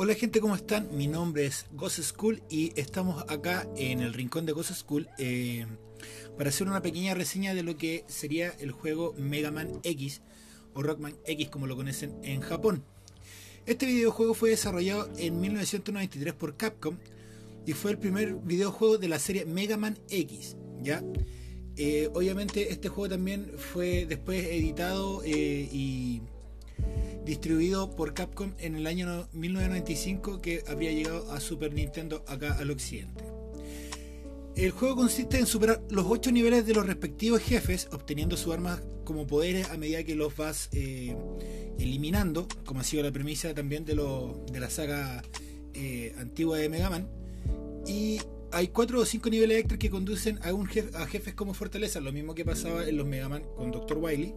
Hola gente, ¿cómo están? Mi nombre es Ghost School y estamos acá en el rincón de Ghost School eh, para hacer una pequeña reseña de lo que sería el juego Mega Man X o Rockman X como lo conocen en Japón. Este videojuego fue desarrollado en 1993 por Capcom y fue el primer videojuego de la serie Mega Man X. ¿ya? Eh, obviamente este juego también fue después editado eh, y distribuido por Capcom en el año 1995 que habría llegado a Super Nintendo acá al occidente. El juego consiste en superar los 8 niveles de los respectivos jefes, obteniendo sus armas como poderes a medida que los vas eh, eliminando, como ha sido la premisa también de, de la saga eh, antigua de Mega Man. Y hay 4 o 5 niveles extras que conducen a, un a jefes como fortaleza, lo mismo que pasaba en los Mega Man con Dr. Wily,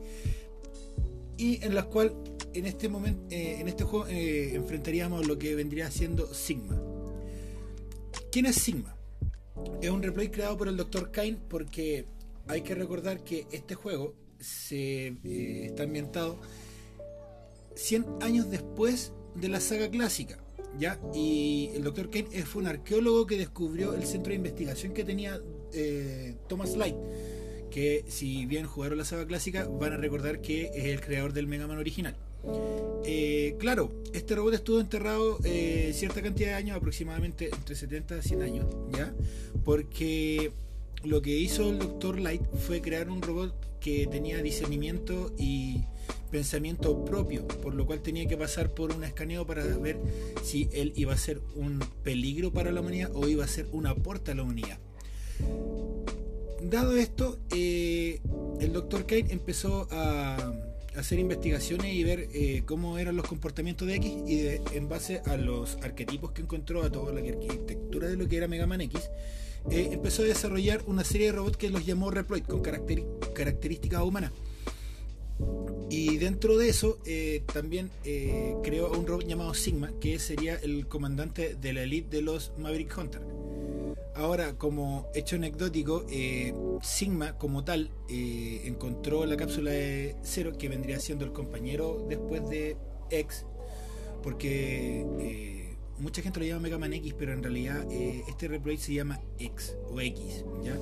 y en las cuales en este momento, eh, en este juego eh, enfrentaríamos lo que vendría siendo Sigma. ¿Quién es Sigma? Es un replay creado por el Dr. Kane porque hay que recordar que este juego se eh, está ambientado 100 años después de la saga clásica. ¿ya? Y el Dr. Kane fue un arqueólogo que descubrió el centro de investigación que tenía Thomas Light que si bien jugaron la saga clásica van a recordar que es el creador del Mega Man original. Eh, claro, este robot estuvo enterrado eh, cierta cantidad de años, aproximadamente entre 70 y 100 años, ¿ya? Porque lo que hizo el Dr. Light fue crear un robot que tenía discernimiento y pensamiento propio, por lo cual tenía que pasar por un escaneo para ver si él iba a ser un peligro para la humanidad o iba a ser un aporte a la humanidad. Dado esto, eh, el Dr. Kane empezó a hacer investigaciones y ver eh, cómo eran los comportamientos de X y en base a los arquetipos que encontró, a toda la arquitectura de lo que era Mega Man X, eh, empezó a desarrollar una serie de robots que los llamó Reploid con características humanas. Y dentro de eso eh, también creó un robot llamado Sigma, que sería el comandante de la elite de los Maverick Hunter. Ahora, como hecho anecdótico, eh, Sigma como tal eh, encontró la cápsula de Cero que vendría siendo el compañero después de X, porque eh, mucha gente lo llama Mega Man X, pero en realidad este replay se llama X o X, ¿ya?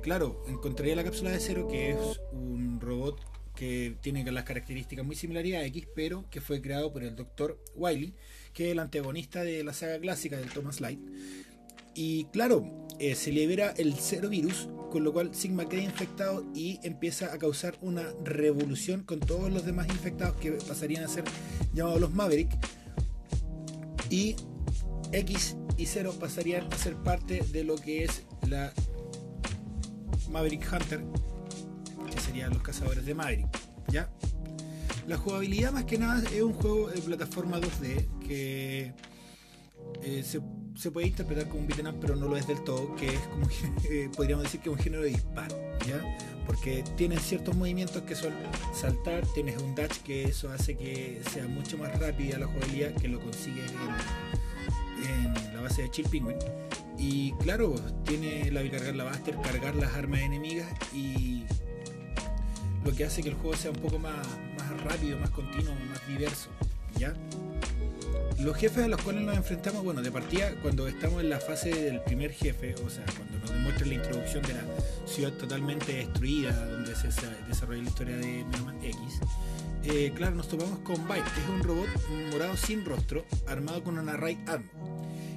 claro, encontraría la cápsula de Cero que es un robot que tiene las características muy similares a X, pero que fue creado por el Dr. Wily, que es el antagonista de la saga clásica del Thomas Light y claro, eh, se libera el cero virus, con lo cual Sigma queda infectado y empieza a causar una revolución con todos los demás infectados que pasarían a ser llamados los Maverick. Y X y Zero pasarían a ser parte de lo que es la Maverick Hunter, que serían los cazadores de Maverick. ¿Ya? La jugabilidad más que nada es un juego de plataforma 2D que eh, se se puede interpretar como un beat'em pero no lo es del todo, que es como, eh, podríamos decir que es un género de disparo, ¿ya? Porque tienes ciertos movimientos que son saltar, tienes un dash que eso hace que sea mucho más rápida la jugabilidad, que lo consigues en, la base de Chill Penguin. Y claro, tiene la de cargar la Buster, cargar las armas enemigas y lo que hace que el juego sea un poco más, más rápido, más continuo, más diverso, ¿ya? Los jefes a los cuales nos enfrentamos, bueno, de partida, cuando estamos en la fase del primer jefe, o sea, cuando nos demuestra la introducción de la ciudad totalmente destruida, donde se desarrolla la historia de X, eh, claro, nos topamos con Byte, que es un robot morado sin rostro, armado con una Raid Arm.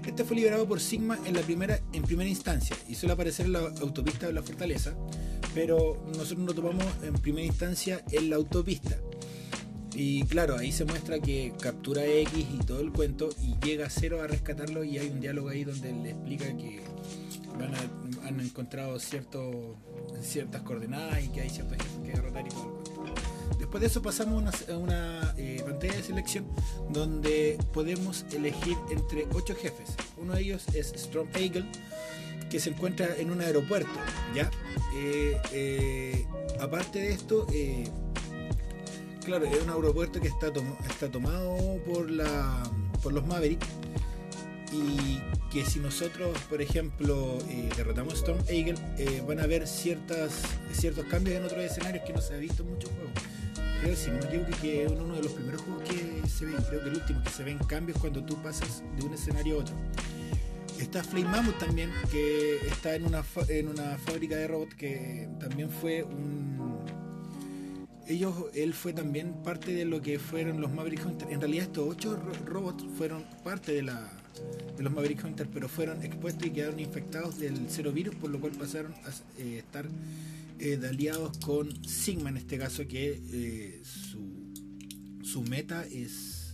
Este fue liberado por Sigma en la primera, en primera instancia y suele aparecer en la autopista de la fortaleza, pero nosotros nos topamos en primera instancia en la autopista. Y claro, ahí se muestra que captura X y todo el cuento y llega a cero a rescatarlo y hay un diálogo ahí donde le explica que han encontrado cierto, ciertas coordenadas y que hay ciertas que derrotar y todo el cuento. Después de eso pasamos a una, eh, pantalla de selección donde podemos elegir entre ocho jefes. Uno de ellos es Strong Eagle, que se encuentra en un aeropuerto. ¿ya? Eh, eh, aparte de esto, claro, es un aeropuerto que está, está tomado por, la, por los Maverick y que si nosotros, por ejemplo, eh, derrotamos Storm Eagle, eh, van a haber ciertas, ciertos cambios en otros escenarios que no se ha visto en muchos juegos. Creo, si no me equivoco, que es uno de los primeros juegos que, se ve, creo que el último que se ven cambios cuando tú pasas de un escenario a otro. Está Flame Mammoth también, que está en una, en una fábrica de robots que también fue un... Ellos, él fue también parte de lo que fueron los Maverick Hunter. En realidad estos ocho robots fueron parte de, la, de los Maverick Hunter, pero fueron expuestos y quedaron infectados del cero virus, por lo cual pasaron a eh, estar eh, aliados con Sigma en este caso, que eh, su, su meta es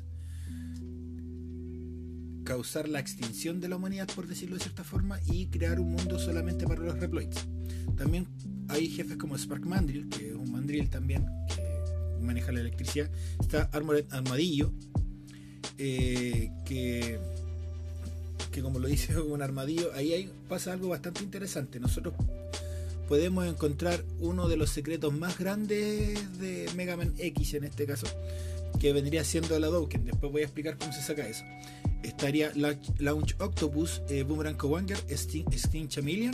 causar la extinción de la humanidad, por decirlo de cierta forma, y crear un mundo solamente para los Reploids. También hay jefes como Spark Mandrill, que es un mandrill también que maneja la electricidad. Está Armored Armadillo, eh, que, como lo dice un armadillo, ahí pasa algo bastante interesante. Nosotros podemos encontrar uno de los secretos más grandes de Mega Man X en este caso, que vendría siendo la Doken. Después voy a explicar cómo se saca eso estaría Launch Octopus, eh, Boomerang Cowanger, Sting, Chameleon,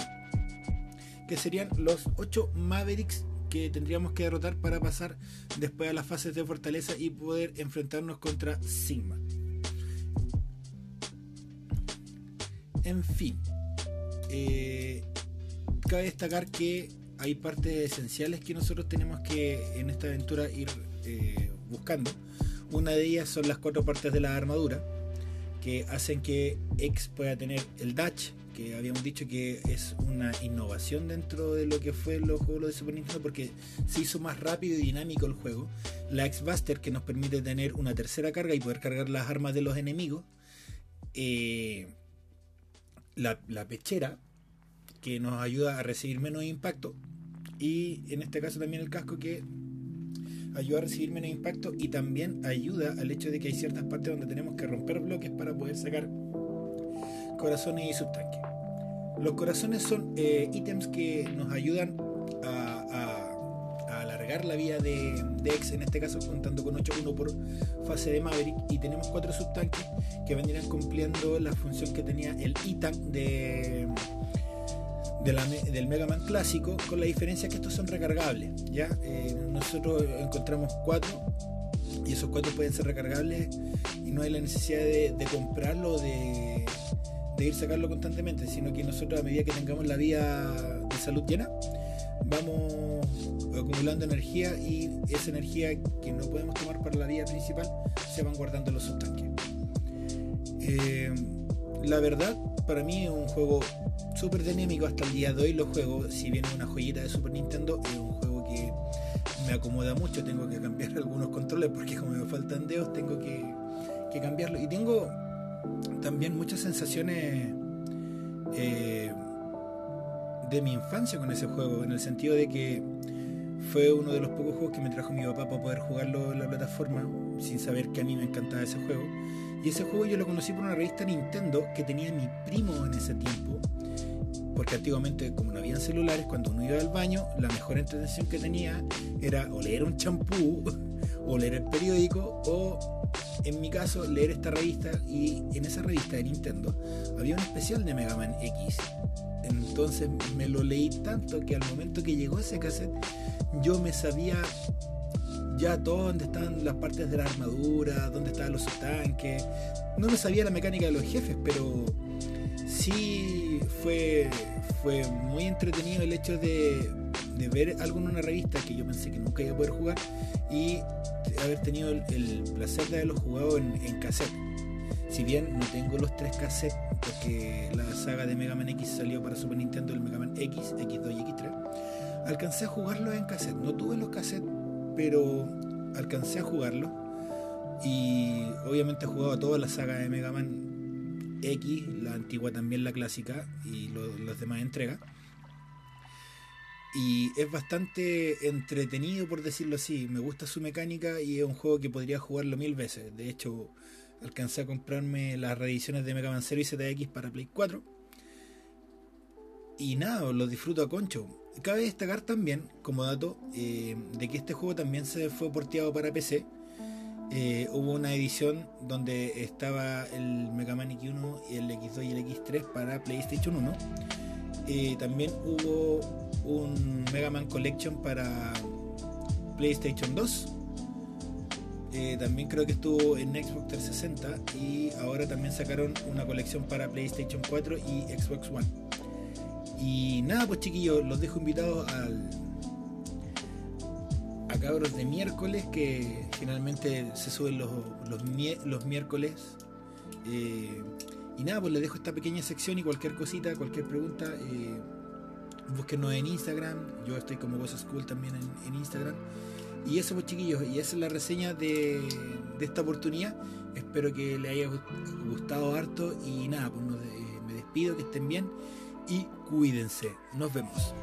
que serían los 8 Mavericks que tendríamos que derrotar para pasar después a las fases de fortaleza y poder enfrentarnos contra Sigma. En fin, eh, cabe destacar que hay partes esenciales que nosotros tenemos que en esta aventura ir eh, buscando. Una de ellas son las cuatro partes de la armadura que hacen que X pueda tener el Dash, que habíamos dicho que es una innovación dentro de lo que fue los juegos de Super Nintendo porque se hizo más rápido y dinámico el juego. La X-Buster que nos permite tener una tercera carga y poder cargar las armas de los enemigos. Eh, la, la pechera que nos ayuda a recibir menos impacto. Y en este caso también el casco que ayuda a recibir menos impacto y también ayuda al hecho de que hay ciertas partes donde tenemos que romper bloques para poder sacar corazones y subtanques. Los corazones son eh, ítems que nos ayudan a, alargar la vida de, de, X, en este caso contando con 8-1 por fase de Maverick, y tenemos cuatro subtanques que vendrían cumpliendo la función que tenía el ITAN de del Mega Man clásico, con la diferencia que estos son recargables. ¿ya? Eh, nosotros encontramos cuatro y esos cuatro pueden ser recargables y no hay la necesidad de, comprarlo o de, ir sacarlo constantemente, sino que nosotros a medida que tengamos la vía de salud llena, vamos acumulando energía y esa energía que no podemos tomar para la vía principal se van guardando los subtanques. Eh, la verdad, para mí es un juego súper dinámico hasta el día de hoy lo juego, si bien es una joyita de Super Nintendo, es un juego que me acomoda mucho, tengo que cambiar algunos controles porque como me faltan dedos tengo que, cambiarlo. Y tengo también muchas sensaciones eh, de mi infancia con ese juego, en el sentido de que fue uno de los pocos juegos que me trajo mi papá para poder jugarlo en la plataforma, sin saber que a mí me encantaba ese juego. Y ese juego yo lo conocí por una revista Nintendo que tenía mi primo en ese tiempo porque antiguamente como no habían celulares, cuando uno iba al baño, la mejor entretención que tenía era o leer un champú, o leer el periódico, o en mi caso leer esta revista, y en esa revista de Nintendo había un especial de Mega Man X. Entonces me lo leí tanto que al momento que llegó ese cassette, yo me sabía ya todo dónde están las partes de la armadura, dónde estaban los tanques. No me sabía la mecánica de los jefes, pero sí fue, fue muy entretenido el hecho de, ver algo en una revista que yo pensé que nunca iba a poder jugar y haber tenido el, placer de haberlo jugado en, cassette. Si bien no tengo los tres cassettes, porque la saga de Mega Man X salió para Super Nintendo, el Mega Man X, X2 y X3, alcancé a jugarlo en cassette. No tuve los cassettes, pero alcancé a jugarlo. Y obviamente he jugado toda la saga de Mega Man X, la antigua también la clásica y las demás entregas. Y es bastante entretenido por decirlo así. Me gusta su mecánica y es un juego que podría jugarlo mil veces. De hecho, alcancé a comprarme las reediciones de Mega Man Zero y ZX para Play 4. Y nada, lo disfruto a concho. Cabe destacar también, como dato, eh, de que este juego también se fue porteado para PC eh, hubo una edición donde estaba el Mega Man X1 y el X2 y el X3 para PlayStation 1. También hubo un Mega Man Collection para PlayStation 2. Eh, también creo que estuvo en Xbox 360 y ahora también sacaron una colección para PlayStation 4 y Xbox One. Y nada, pues chiquillos, los dejo invitados al a cabros de miércoles que finalmente se suben los, los, miércoles. Eh, y nada, pues les dejo esta pequeña sección y cualquier cosita, cualquier pregunta, eh, búsquenos en Instagram. Yo estoy como Voice School también en, Instagram. Y eso pues chiquillos, y esa es la reseña de, esta oportunidad. Espero que les haya gustado harto y nada, pues me despido, que estén bien y cuídense. Nos vemos.